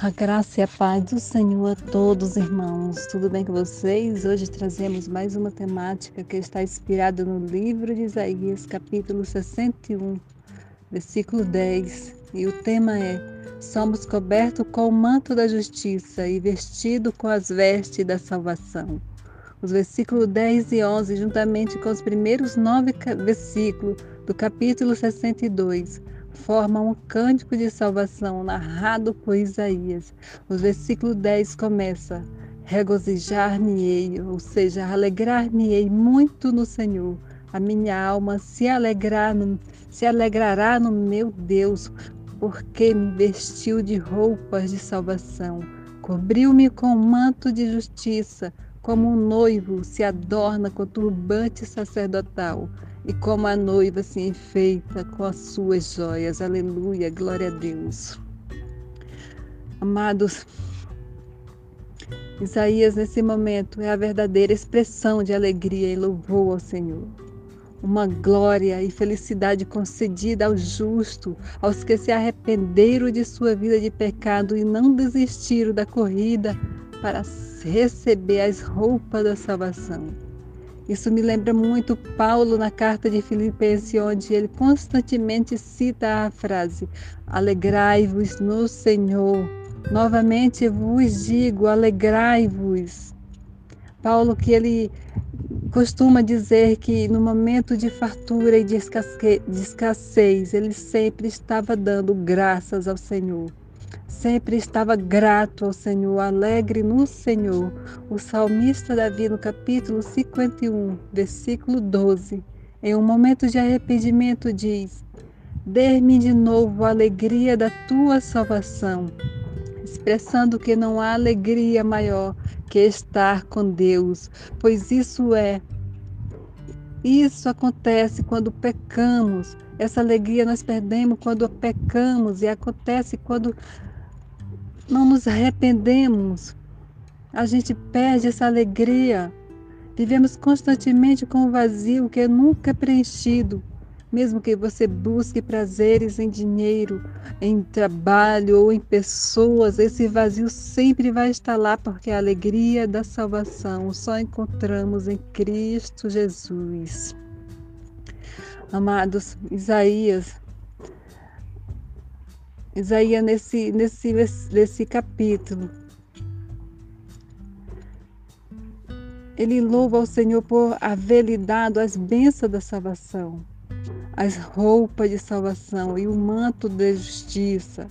A graça e a paz do Senhor a todos, irmãos. Tudo bem com vocês? Hoje trazemos mais uma temática que está inspirada no livro de Isaías, capítulo 61, versículo 10. E o tema é: Somos cobertos com o manto da justiça e vestidos com as vestes da salvação. Os versículos 10 e 11, juntamente com os primeiros nove versículos do capítulo 62, formam um cântico de salvação narrado por Isaías. O versículo 10 começa: Regozijar-me-ei, ou seja, alegrar-me-ei muito no Senhor. A minha alma se, alegrar se alegrará no meu Deus, porque me vestiu de roupas de salvação, cobriu-me com manto de justiça, como um noivo se adorna com turbante sacerdotal e como a noiva se enfeita com as suas joias. Aleluia, glória a Deus. Amados, Isaías nesse momento é a verdadeira expressão de alegria e louvor ao Senhor. Uma glória e felicidade concedida ao justo, aos que se arrependeram de sua vida de pecado e não desistiram da corrida para receber as roupas da salvação. Isso me lembra muito Paulo na carta de Filipenses, onde ele constantemente cita a frase: Alegrai-vos no Senhor. Novamente vos digo, alegrai-vos. Paulo que ele costuma dizer que no momento de fartura e de escassez, ele sempre estava dando graças ao Senhor sempre estava grato ao Senhor, alegre no Senhor. O salmista Davi, no capítulo 51, versículo 12, em um momento de arrependimento, diz: Dê-me de novo a alegria da tua salvação, expressando que não há alegria maior que estar com Deus, pois isso é. Isso acontece quando pecamos. Essa alegria nós perdemos quando pecamos e acontece quando não nos arrependemos, a gente perde essa alegria. Vivemos constantemente com um vazio que nunca é preenchido. Mesmo que você busque prazeres em dinheiro, em trabalho ou em pessoas, esse vazio sempre vai estar lá, porque a alegria da salvação só encontramos em Cristo Jesus. Amados, Isaías Isaías, nesse, nesse, nesse capítulo, ele louva ao Senhor por haver lhe dado as bênçãos da salvação, as roupas de salvação e o manto de justiça.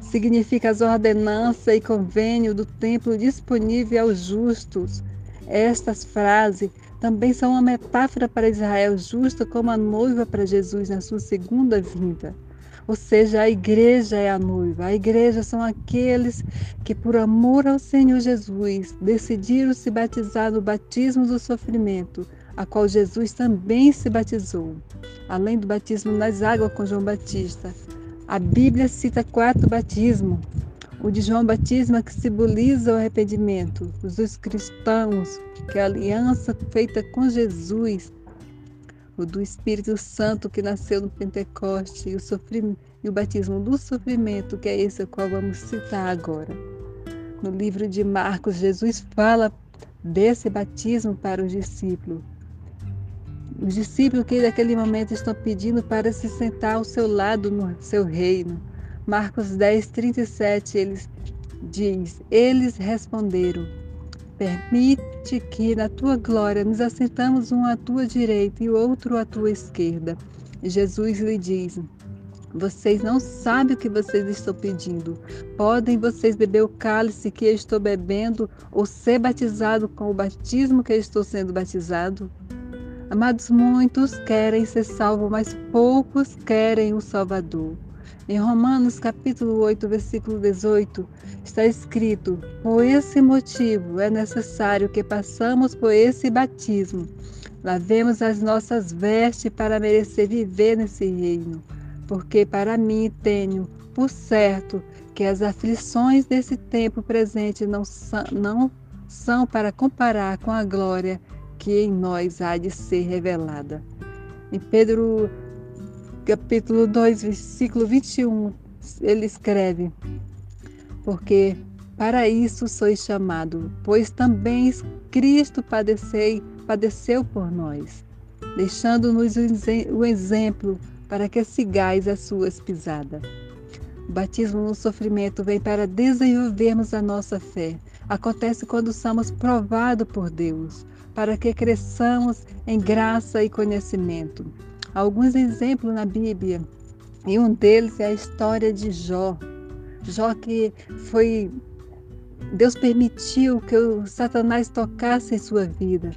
Significa as ordenanças e convênio do templo disponível aos justos. Estas frases também são uma metáfora para Israel justa como a noiva para Jesus na sua segunda vinda. Ou seja, a igreja é a noiva. A igreja são aqueles que, por amor ao Senhor Jesus, decidiram se batizar no batismo do sofrimento, a qual Jesus também se batizou, além do batismo nas águas com João Batista. A Bíblia cita quatro batismos. O de João Batista, que simboliza o arrependimento. Os dos cristãos, que é a aliança feita com Jesus o do Espírito Santo que nasceu no Pentecoste e o, e o batismo do sofrimento, que é esse qual vamos citar agora. No livro de Marcos, Jesus fala desse batismo para os discípulos. Os discípulos que naquele momento estão pedindo para se sentar ao seu lado no seu reino. Marcos 10, 37, eles diz: Eles responderam: Permite que na tua glória nos assentamos um à tua direita e outro à tua esquerda. Jesus lhe diz: Vocês não sabem o que vocês estão pedindo. Podem vocês beber o cálice que eu estou bebendo ou ser batizado com o batismo que eu estou sendo batizado? Amados, muitos querem ser salvos, mas poucos querem o Salvador. Em Romanos capítulo 8, versículo 18, está escrito: Por esse motivo é necessário que passamos por esse batismo. Lavemos as nossas vestes para merecer viver nesse reino. Porque para mim tenho por certo que as aflições desse tempo presente não são, não são para comparar com a glória que em nós há de ser revelada. Em Pedro capítulo 2, versículo 21, ele escreve: porque para isso sois chamado, pois também Cristo padecei, padeceu por nós, deixando-nos o exemplo para que sigais as suas pisadas. O batismo no sofrimento vem para desenvolvermos a nossa fé. Acontece quando somos provados por Deus, para que cresçamos em graça e conhecimento. Alguns exemplos na Bíblia, e um deles é a história de Jó. Jó que foi Deus permitiu que o Satanás tocasse em sua vida,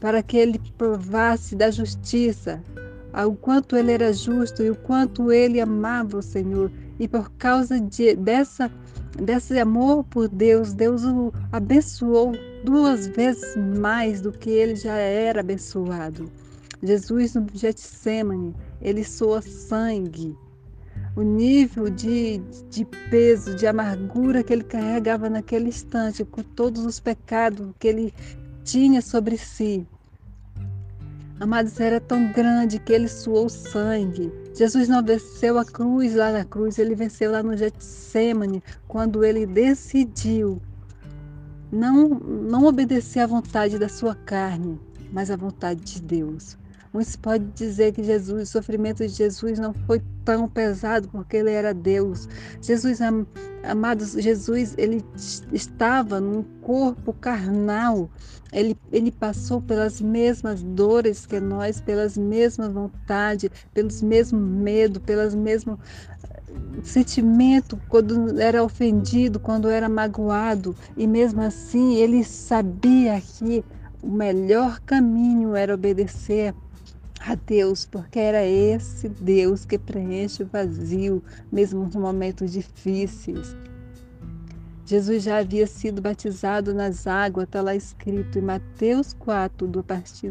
para que ele provasse da justiça, o quanto ele era justo e o quanto ele amava o Senhor. E por causa de, dessa, desse amor por Deus, Deus o abençoou duas vezes mais do que ele já era abençoado. Jesus no Getsemane, ele soa sangue o nível de, de peso, de amargura que ele carregava naquele instante, com todos os pecados que ele tinha sobre si. Amados, era tão grande que ele suou sangue. Jesus não venceu a cruz lá na cruz, ele venceu lá no Getsemane, quando ele decidiu não, não obedecer à vontade da sua carne, mas à vontade de Deus. Muitos podem dizer que Jesus, o sofrimento de Jesus não foi tão pesado porque ele era Deus. Jesus, amados, Jesus, ele estava num corpo carnal. Ele, ele passou pelas mesmas dores que nós, pelas mesmas vontades, pelos mesmos medos, pelas mesmas eh, sentimento quando era ofendido, quando era magoado, e mesmo assim ele sabia que o melhor caminho era obedecer a Deus, porque era esse Deus que preenche o vazio, mesmo nos momentos difíceis. Jesus já havia sido batizado nas águas, está lá escrito em Mateus 4, do partir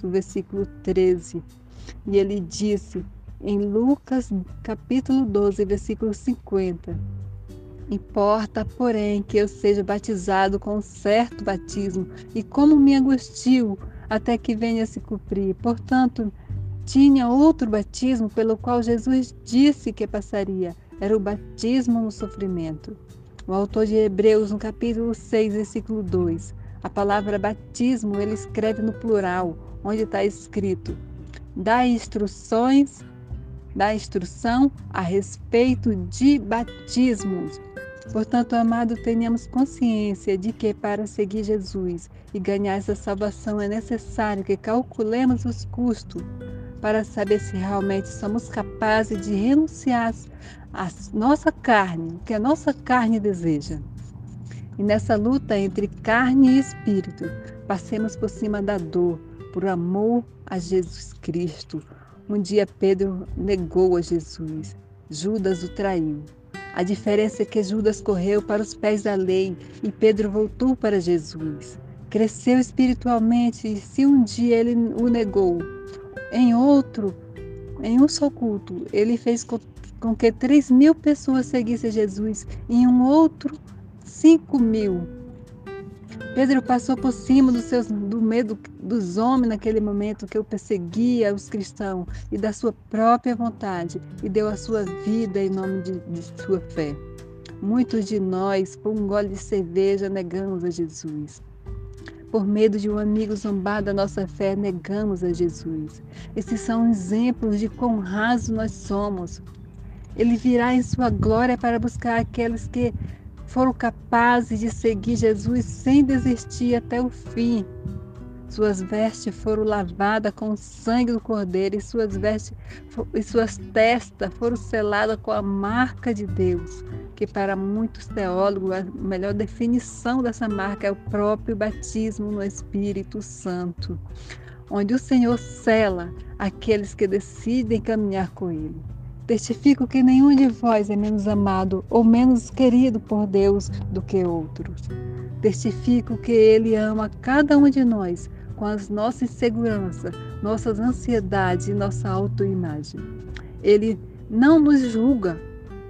do versículo 13. E ele disse em Lucas capítulo 12, versículo 50. Importa, porém, que eu seja batizado com certo batismo, e como me angustio até que venha se cumprir. Portanto, tinha outro batismo pelo qual Jesus disse que passaria. Era o batismo no sofrimento. O autor de Hebreus, no capítulo 6, versículo 2, a palavra batismo ele escreve no plural, onde está escrito: dá instruções, dá instrução a respeito de batismos Portanto, amado, tenhamos consciência de que para seguir Jesus e ganhar essa salvação é necessário que calculemos os custos para saber se realmente somos capazes de renunciar à nossa carne, o que a nossa carne deseja. E nessa luta entre carne e espírito, passemos por cima da dor, por amor a Jesus Cristo. Um dia Pedro negou a Jesus, Judas o traiu. A diferença é que Judas correu para os pés da lei e Pedro voltou para Jesus. Cresceu espiritualmente e se um dia ele o negou, em outro, em um só culto, ele fez com, que três mil pessoas seguissem Jesus, em um outro, cinco mil. Pedro passou por cima do, seus, do medo dos homens naquele momento que o perseguia os cristãos e da sua própria vontade e deu a sua vida em nome de, de sua fé. Muitos de nós, por um gole de cerveja, negamos a Jesus. Por medo de um amigo zombar da nossa fé, negamos a Jesus. Esses são exemplos de quão raso nós somos. Ele virá em sua glória para buscar aqueles que foram capazes de seguir Jesus sem desistir até o fim. Suas vestes foram lavadas com o sangue do Cordeiro e suas vestes e suas testas foram seladas com a marca de Deus, que para muitos teólogos a melhor definição dessa marca é o próprio batismo no Espírito Santo, onde o Senhor sela aqueles que decidem caminhar com Ele. Testifico que nenhum de vós é menos amado ou menos querido por Deus do que outros. Testifico que Ele ama cada um de nós com as nossas inseguranças, nossas ansiedades e nossa autoimagem. Ele não nos julga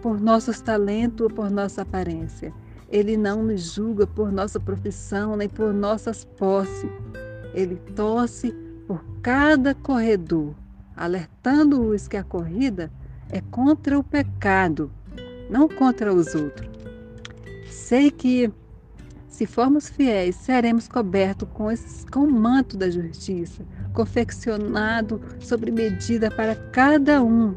por nossos talentos ou por nossa aparência. Ele não nos julga por nossa profissão nem por nossas posses. Ele torce por cada corredor, alertando-os que a corrida é contra o pecado, não contra os outros. sei que se formos fiéis, seremos cobertos com, esse, com o manto da justiça, confeccionado sobre medida para cada um,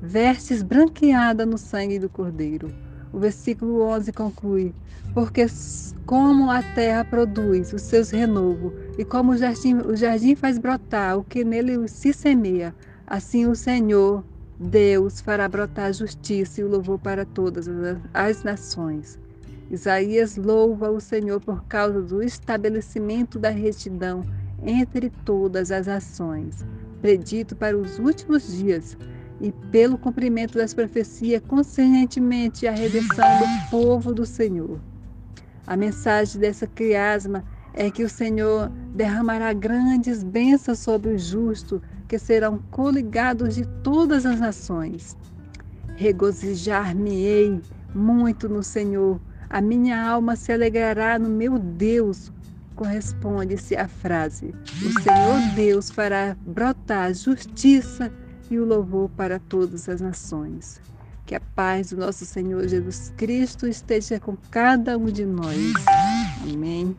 vestes branqueada no sangue do Cordeiro. O versículo 11 conclui: Porque como a terra produz os seus renovos, e como o jardim, o jardim faz brotar o que nele se semeia, assim o Senhor, Deus, fará brotar justiça e o louvor para todas as nações. Isaías louva o Senhor por causa do estabelecimento da retidão entre todas as ações, predito para os últimos dias, e pelo cumprimento das profecias concernientemente à redenção do povo do Senhor. A mensagem dessa criasma é que o Senhor derramará grandes bênçãos sobre os justos, que serão coligados de todas as nações. Regozijar-me-ei muito no Senhor, a minha alma se alegrará no meu Deus. Corresponde-se a frase: O Senhor Deus fará brotar justiça e o louvor para todas as nações. Que a paz do nosso Senhor Jesus Cristo esteja com cada um de nós. Amém.